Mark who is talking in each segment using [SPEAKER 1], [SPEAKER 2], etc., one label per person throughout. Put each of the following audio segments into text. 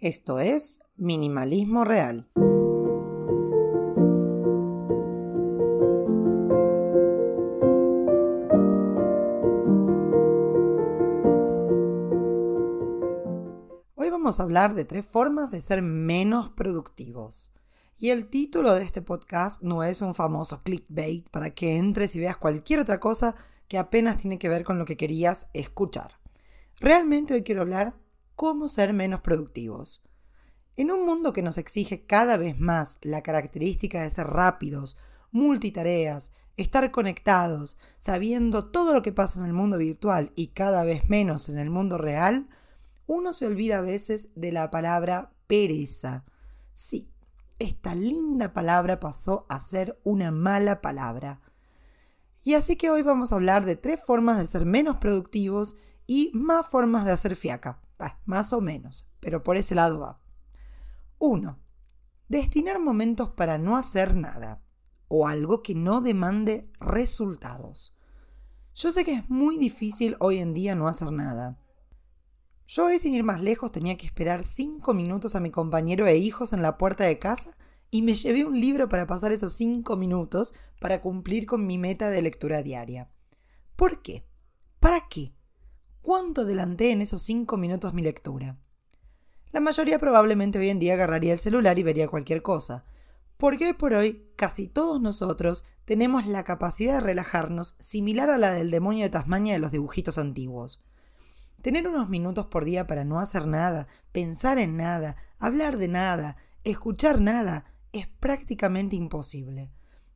[SPEAKER 1] Esto es Minimalismo Real. Hoy vamos a hablar de tres formas de ser menos productivos. Y el título de este podcast no es un famoso clickbait para que entres y veas cualquier otra cosa que apenas tiene que ver con lo que querías escuchar. Realmente hoy quiero hablar cómo ser menos productivos. En un mundo que nos exige cada vez más la característica de ser rápidos, multitareas, estar conectados, sabiendo todo lo que pasa en el mundo virtual y cada vez menos en el mundo real, uno se olvida a veces de la palabra pereza. Sí, esta linda palabra pasó a ser una mala palabra. Y así que hoy vamos a hablar de tres formas de ser menos productivos y más formas de hacer fiaca. Más o menos, pero por ese lado va. 1. Destinar momentos para no hacer nada o algo que no demande resultados. Yo sé que es muy difícil hoy en día no hacer nada. Yo hoy sin ir más lejos tenía que esperar 5 minutos a mi compañero e hijos en la puerta de casa y me llevé un libro para pasar esos 5 minutos para cumplir con mi meta de lectura diaria. ¿Por qué? ¿Para qué? ¿Cuánto adelanté en esos 5 minutos mi lectura? La mayoría probablemente hoy en día agarraría el celular y vería cualquier cosa, porque hoy por hoy casi todos nosotros tenemos la capacidad de relajarnos similar a la del demonio de Tasmania de los dibujitos antiguos. Tener unos minutos por día para no hacer nada, pensar en nada, hablar de nada, escuchar nada, es prácticamente imposible.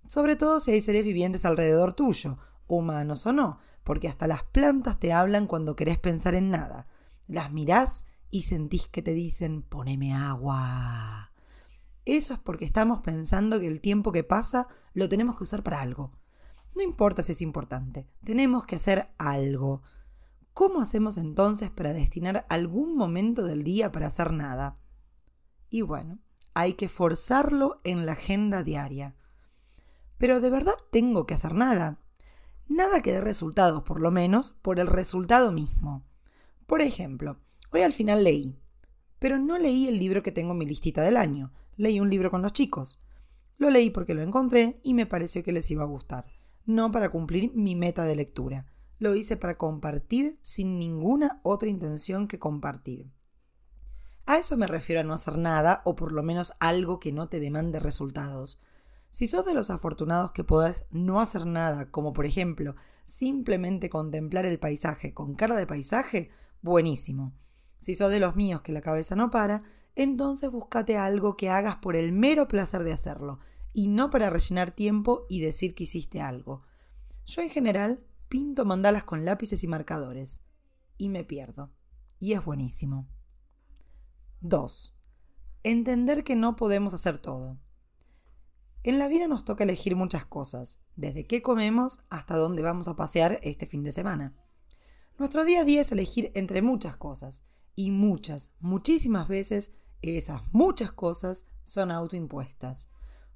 [SPEAKER 1] Sobre todo si hay seres vivientes alrededor tuyo, humanos o no, porque hasta las plantas te hablan cuando querés pensar en nada. Las mirás y sentís que te dicen poneme agua. Eso es porque estamos pensando que el tiempo que pasa lo tenemos que usar para algo. No importa si es importante, tenemos que hacer algo. ¿Cómo hacemos entonces para destinar algún momento del día para hacer nada? Y bueno, hay que forzarlo en la agenda diaria. Pero de verdad tengo que hacer nada. Nada que dé resultados, por lo menos, por el resultado mismo. Por ejemplo, hoy al final leí, pero no leí el libro que tengo en mi listita del año, leí un libro con los chicos. Lo leí porque lo encontré y me pareció que les iba a gustar, no para cumplir mi meta de lectura. Lo hice para compartir sin ninguna otra intención que compartir. A eso me refiero a no hacer nada o por lo menos algo que no te demande resultados. Si sos de los afortunados que podés no hacer nada, como por ejemplo simplemente contemplar el paisaje con cara de paisaje, buenísimo. Si sos de los míos que la cabeza no para, entonces búscate algo que hagas por el mero placer de hacerlo, y no para rellenar tiempo y decir que hiciste algo. Yo en general pinto mandalas con lápices y marcadores, y me pierdo. Y es buenísimo. 2. Entender que no podemos hacer todo. En la vida nos toca elegir muchas cosas, desde qué comemos hasta dónde vamos a pasear este fin de semana. Nuestro día a día es elegir entre muchas cosas, y muchas, muchísimas veces esas muchas cosas son autoimpuestas,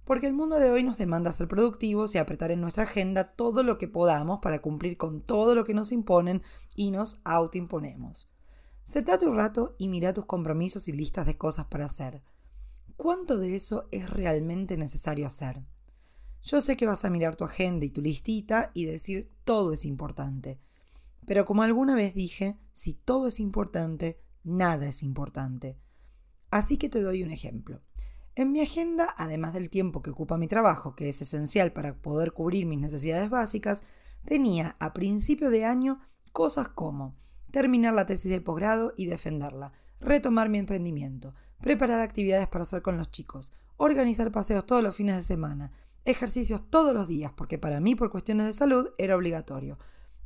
[SPEAKER 1] porque el mundo de hoy nos demanda ser productivos y apretar en nuestra agenda todo lo que podamos para cumplir con todo lo que nos imponen y nos autoimponemos. Sentate un rato y mira tus compromisos y listas de cosas para hacer. ¿Cuánto de eso es realmente necesario hacer? Yo sé que vas a mirar tu agenda y tu listita y decir todo es importante. Pero como alguna vez dije, si todo es importante, nada es importante. Así que te doy un ejemplo. En mi agenda, además del tiempo que ocupa mi trabajo, que es esencial para poder cubrir mis necesidades básicas, tenía a principio de año cosas como terminar la tesis de posgrado y defenderla, retomar mi emprendimiento, preparar actividades para hacer con los chicos, organizar paseos todos los fines de semana, ejercicios todos los días, porque para mí por cuestiones de salud era obligatorio,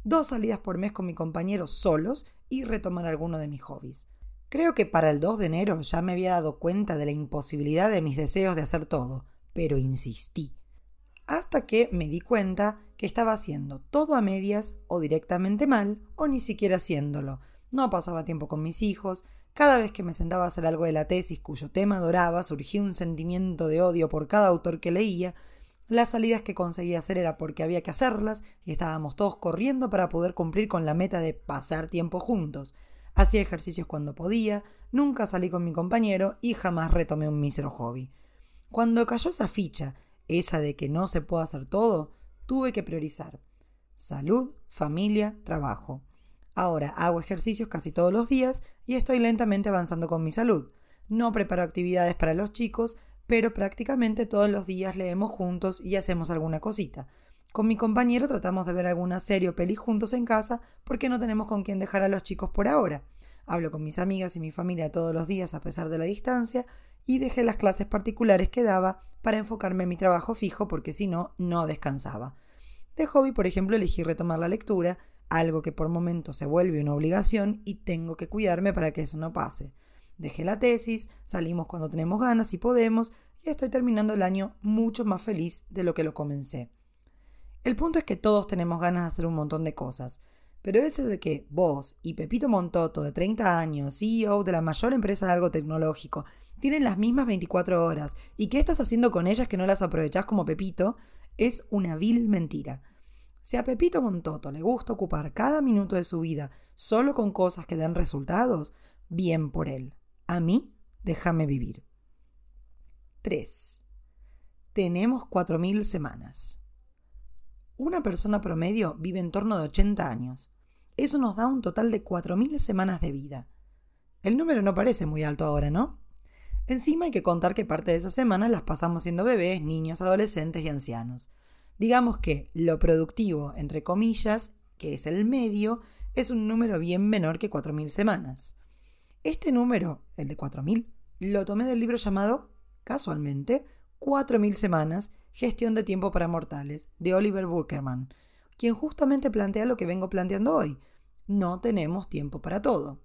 [SPEAKER 1] dos salidas por mes con mi compañero solos y retomar alguno de mis hobbies. Creo que para el 2 de enero ya me había dado cuenta de la imposibilidad de mis deseos de hacer todo, pero insistí. Hasta que me di cuenta que estaba haciendo todo a medias o directamente mal o ni siquiera haciéndolo. No pasaba tiempo con mis hijos, cada vez que me sentaba a hacer algo de la tesis cuyo tema adoraba, surgía un sentimiento de odio por cada autor que leía, las salidas que conseguía hacer era porque había que hacerlas y estábamos todos corriendo para poder cumplir con la meta de pasar tiempo juntos. hacía ejercicios cuando podía, nunca salí con mi compañero y jamás retomé un mísero hobby. Cuando cayó esa ficha, esa de que no se puede hacer todo, tuve que priorizar. Salud, familia, trabajo. Ahora hago ejercicios casi todos los días y estoy lentamente avanzando con mi salud. No preparo actividades para los chicos, pero prácticamente todos los días leemos juntos y hacemos alguna cosita. Con mi compañero tratamos de ver alguna serie o peli juntos en casa porque no tenemos con quién dejar a los chicos por ahora. Hablo con mis amigas y mi familia todos los días a pesar de la distancia y dejé las clases particulares que daba para enfocarme en mi trabajo fijo porque si no, no descansaba. De hobby, por ejemplo, elegí retomar la lectura, algo que por momentos se vuelve una obligación y tengo que cuidarme para que eso no pase. Dejé la tesis, salimos cuando tenemos ganas y podemos, y estoy terminando el año mucho más feliz de lo que lo comencé. El punto es que todos tenemos ganas de hacer un montón de cosas, pero ese de que vos y Pepito Montoto, de 30 años, CEO de la mayor empresa de algo tecnológico, tienen las mismas 24 horas y qué estás haciendo con ellas que no las aprovechás como Pepito, es una vil mentira. Si a Pepito Montoto le gusta ocupar cada minuto de su vida solo con cosas que den resultados, bien por él. A mí, déjame vivir. 3. Tenemos 4.000 semanas. Una persona promedio vive en torno de 80 años. Eso nos da un total de 4.000 semanas de vida. El número no parece muy alto ahora, ¿no? Encima hay que contar que parte de esas semanas las pasamos siendo bebés, niños, adolescentes y ancianos. Digamos que lo productivo, entre comillas, que es el medio, es un número bien menor que 4.000 semanas. Este número, el de 4.000, lo tomé del libro llamado, casualmente, 4.000 semanas, Gestión de Tiempo para Mortales, de Oliver Burkerman, quien justamente plantea lo que vengo planteando hoy. No tenemos tiempo para todo.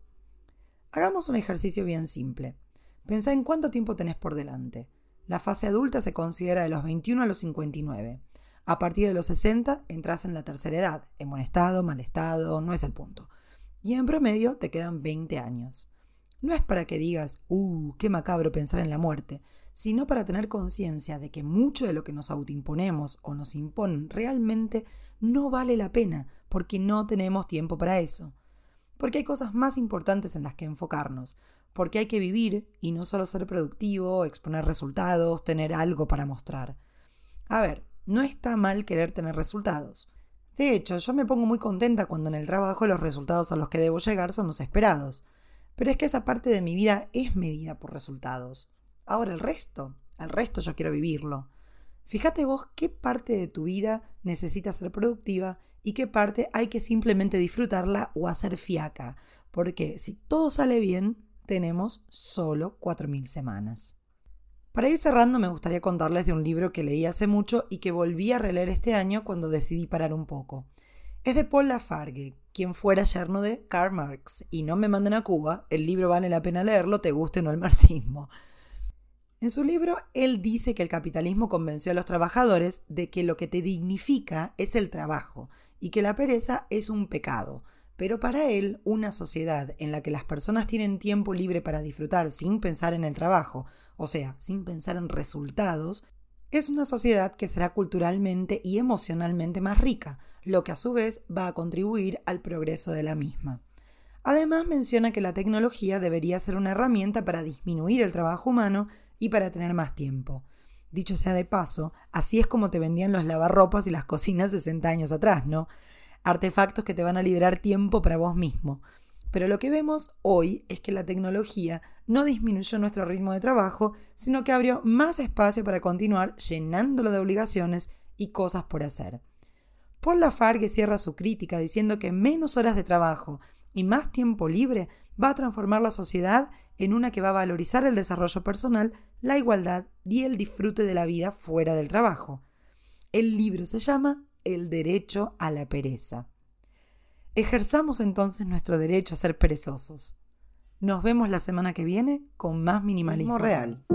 [SPEAKER 1] Hagamos un ejercicio bien simple. Pensá en cuánto tiempo tenés por delante. La fase adulta se considera de los 21 a los 59. A partir de los 60 entras en la tercera edad, en buen estado, mal estado, no es el punto. Y en promedio te quedan 20 años. No es para que digas, uh, qué macabro pensar en la muerte, sino para tener conciencia de que mucho de lo que nos autoimponemos o nos imponen realmente no vale la pena, porque no tenemos tiempo para eso. Porque hay cosas más importantes en las que enfocarnos, porque hay que vivir y no solo ser productivo, exponer resultados, tener algo para mostrar. A ver, no está mal querer tener resultados. De hecho, yo me pongo muy contenta cuando en el trabajo los resultados a los que debo llegar son los esperados. Pero es que esa parte de mi vida es medida por resultados. Ahora el resto, el resto yo quiero vivirlo. Fíjate vos qué parte de tu vida necesita ser productiva y qué parte hay que simplemente disfrutarla o hacer fiaca. Porque si todo sale bien, tenemos solo 4.000 semanas. Para ir cerrando, me gustaría contarles de un libro que leí hace mucho y que volví a releer este año cuando decidí parar un poco. Es de Paul Lafargue, quien fuera yerno de Karl Marx, y no me manden a Cuba, el libro vale la pena leerlo, te guste o no el marxismo. En su libro, él dice que el capitalismo convenció a los trabajadores de que lo que te dignifica es el trabajo y que la pereza es un pecado, pero para él, una sociedad en la que las personas tienen tiempo libre para disfrutar sin pensar en el trabajo, o sea, sin pensar en resultados, es una sociedad que será culturalmente y emocionalmente más rica, lo que a su vez va a contribuir al progreso de la misma. Además menciona que la tecnología debería ser una herramienta para disminuir el trabajo humano y para tener más tiempo. Dicho sea de paso, así es como te vendían los lavarropas y las cocinas 60 años atrás, ¿no? Artefactos que te van a liberar tiempo para vos mismo. Pero lo que vemos hoy es que la tecnología no disminuyó nuestro ritmo de trabajo, sino que abrió más espacio para continuar llenándolo de obligaciones y cosas por hacer. Paul Lafargue cierra su crítica diciendo que menos horas de trabajo y más tiempo libre va a transformar la sociedad en una que va a valorizar el desarrollo personal, la igualdad y el disfrute de la vida fuera del trabajo. El libro se llama el derecho a la pereza. Ejerzamos entonces nuestro derecho a ser perezosos. Nos vemos la semana que viene con más minimalismo real.